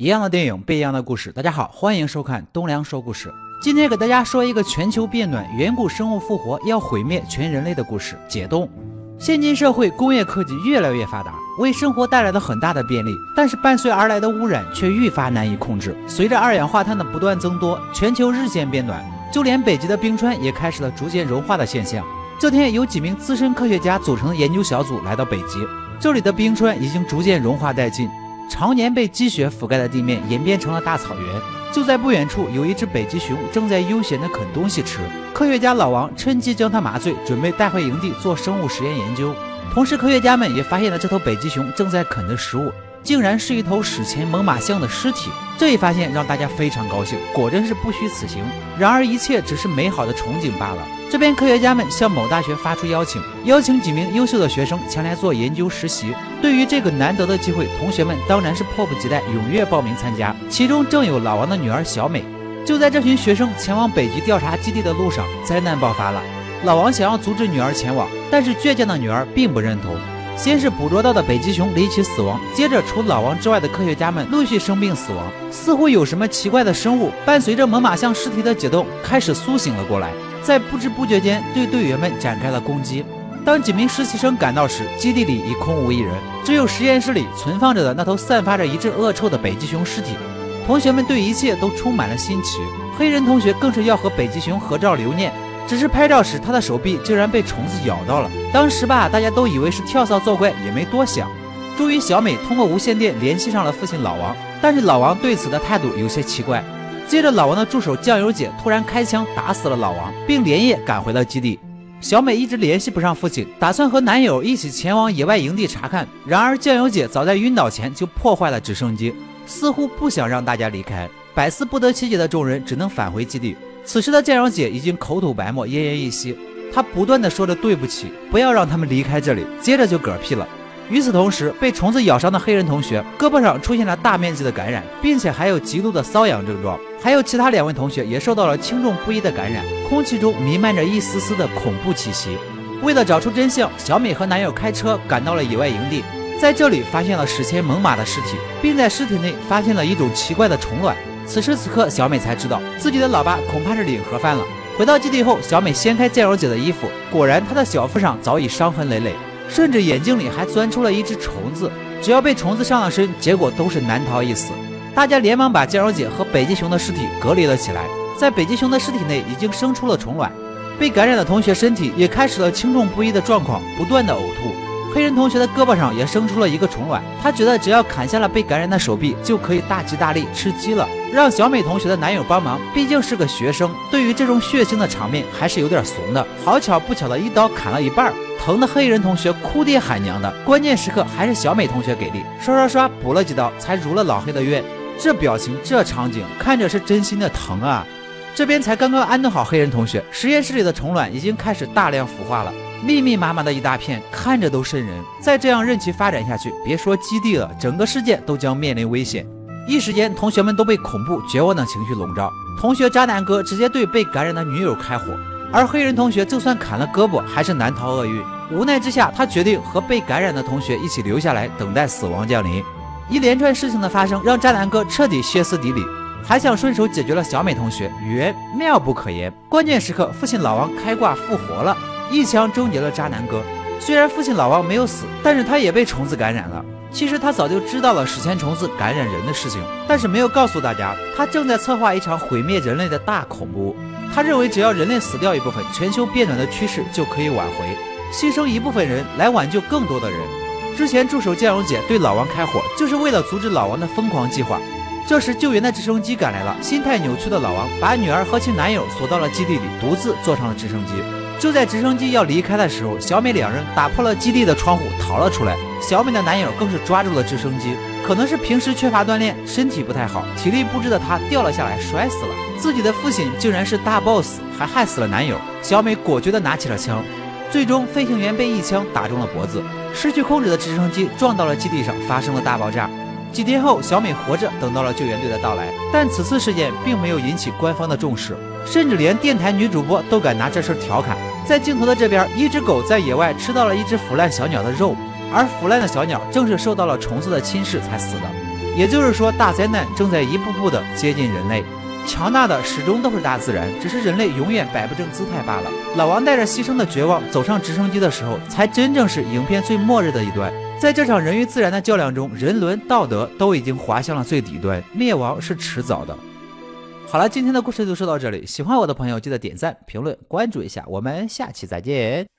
一样的电影，不一样的故事。大家好，欢迎收看东梁说故事。今天给大家说一个全球变暖、远古生物复活，要毁灭全人类的故事——解冻。现今社会工业科技越来越发达，为生活带来了很大的便利，但是伴随而来的污染却愈发难以控制。随着二氧化碳的不断增多，全球日渐变暖，就连北极的冰川也开始了逐渐融化的现象。这天，有几名资深科学家组成的研究小组来到北极，这里的冰川已经逐渐融化殆尽。常年被积雪覆盖的地面演变成了大草原。就在不远处，有一只北极熊正在悠闲地啃东西吃。科学家老王趁机将它麻醉，准备带回营地做生物实验研究。同时，科学家们也发现了这头北极熊正在啃的食物，竟然是一头史前猛犸象的尸体。这一发现让大家非常高兴，果真是不虚此行。然而，一切只是美好的憧憬罢了。这边科学家们向某大学发出邀请，邀请几名优秀的学生前来做研究实习。对于这个难得的机会，同学们当然是迫不及待，踊跃报名参加。其中正有老王的女儿小美。就在这群学生前往北极调查基地的路上，灾难爆发了。老王想要阻止女儿前往，但是倔强的女儿并不认同。先是捕捉到的北极熊离奇死亡，接着除老王之外的科学家们陆续生病死亡，似乎有什么奇怪的生物伴随着猛犸象尸体的解冻开始苏醒了过来，在不知不觉间对队员们展开了攻击。当几名实习生赶到时，基地里已空无一人，只有实验室里存放着的那头散发着一阵恶臭的北极熊尸体。同学们对一切都充满了新奇，黑人同学更是要和北极熊合照留念。只是拍照时，他的手臂竟然被虫子咬到了。当时吧，大家都以为是跳蚤作怪，也没多想。终于，小美通过无线电联系上了父亲老王，但是老王对此的态度有些奇怪。接着，老王的助手酱油姐突然开枪打死了老王，并连夜赶回了基地。小美一直联系不上父亲，打算和男友一起前往野外营地查看。然而，酱油姐早在晕倒前就破坏了直升机，似乎不想让大家离开。百思不得其解的众人只能返回基地。此时的建荣姐已经口吐白沫，奄奄一息。她不断的说着对不起，不要让他们离开这里。接着就嗝屁了。与此同时，被虫子咬伤的黑人同学胳膊上出现了大面积的感染，并且还有极度的瘙痒症状。还有其他两位同学也受到了轻重不一的感染，空气中弥漫着一丝丝的恐怖气息。为了找出真相，小美和男友开车赶到了野外营地，在这里发现了史前猛犸的尸体，并在尸体内发现了一种奇怪的虫卵。此时此刻，小美才知道自己的老爸恐怕是领盒饭了。回到基地后，小美掀开酱油姐的衣服，果然她的小腹上早已伤痕累累，甚至眼睛里还钻出了一只虫子。只要被虫子上了身，结果都是难逃一死。大家连忙把酱油姐和北极熊的尸体隔离了起来。在北极熊的尸体内已经生出了虫卵，被感染的同学身体也开始了轻重不一的状况，不断的呕吐。黑人同学的胳膊上也生出了一个虫卵，他觉得只要砍下了被感染的手臂，就可以大吉大利吃鸡了。让小美同学的男友帮忙，毕竟是个学生，对于这种血腥的场面还是有点怂的。好巧不巧的一刀砍了一半，疼的黑人同学哭爹喊娘的。关键时刻还是小美同学给力，刷刷刷补了几刀，才如了老黑的愿。这表情，这场景，看着是真心的疼啊！这边才刚刚安顿好黑人同学，实验室里的虫卵已经开始大量腐化了。密密麻麻的一大片，看着都瘆人。再这样任其发展下去，别说基地了，整个世界都将面临危险。一时间，同学们都被恐怖绝望的情绪笼罩。同学渣男哥直接对被感染的女友开火，而黑人同学就算砍了胳膊，还是难逃厄运。无奈之下，他决定和被感染的同学一起留下来，等待死亡降临。一连串事情的发生，让渣男哥彻底歇斯底里，还想顺手解决了小美同学，原妙不可言。关键时刻，父亲老王开挂复活了。一枪终结了渣男哥。虽然父亲老王没有死，但是他也被虫子感染了。其实他早就知道了史前虫子感染人的事情，但是没有告诉大家，他正在策划一场毁灭人类的大恐怖。他认为只要人类死掉一部分，全球变暖的趋势就可以挽回，牺牲一部分人来挽救更多的人。之前助手酱油姐对老王开火，就是为了阻止老王的疯狂计划。这时救援的直升机赶来了，心态扭曲的老王把女儿和其男友锁到了基地里，独自坐上了直升机。就在直升机要离开的时候，小美两人打破了基地的窗户逃了出来。小美的男友更是抓住了直升机，可能是平时缺乏锻炼，身体不太好，体力不支的他掉了下来，摔死了。自己的父亲竟然是大 boss，还害死了男友。小美果决地拿起了枪，最终飞行员被一枪打中了脖子，失去控制的直升机撞到了基地上，发生了大爆炸。几天后，小美活着等到了救援队的到来，但此次事件并没有引起官方的重视，甚至连电台女主播都敢拿这事调侃。在镜头的这边，一只狗在野外吃到了一只腐烂小鸟的肉，而腐烂的小鸟正是受到了虫子的侵蚀才死的。也就是说，大灾难正在一步步的接近人类。强大的始终都是大自然，只是人类永远摆不正姿态罢了。老王带着牺牲的绝望走上直升机的时候，才真正是影片最末日的一段。在这场人与自然的较量中，人伦道德都已经滑向了最底端，灭亡是迟早的。好了，今天的故事就说到这里。喜欢我的朋友，记得点赞、评论、关注一下。我们下期再见。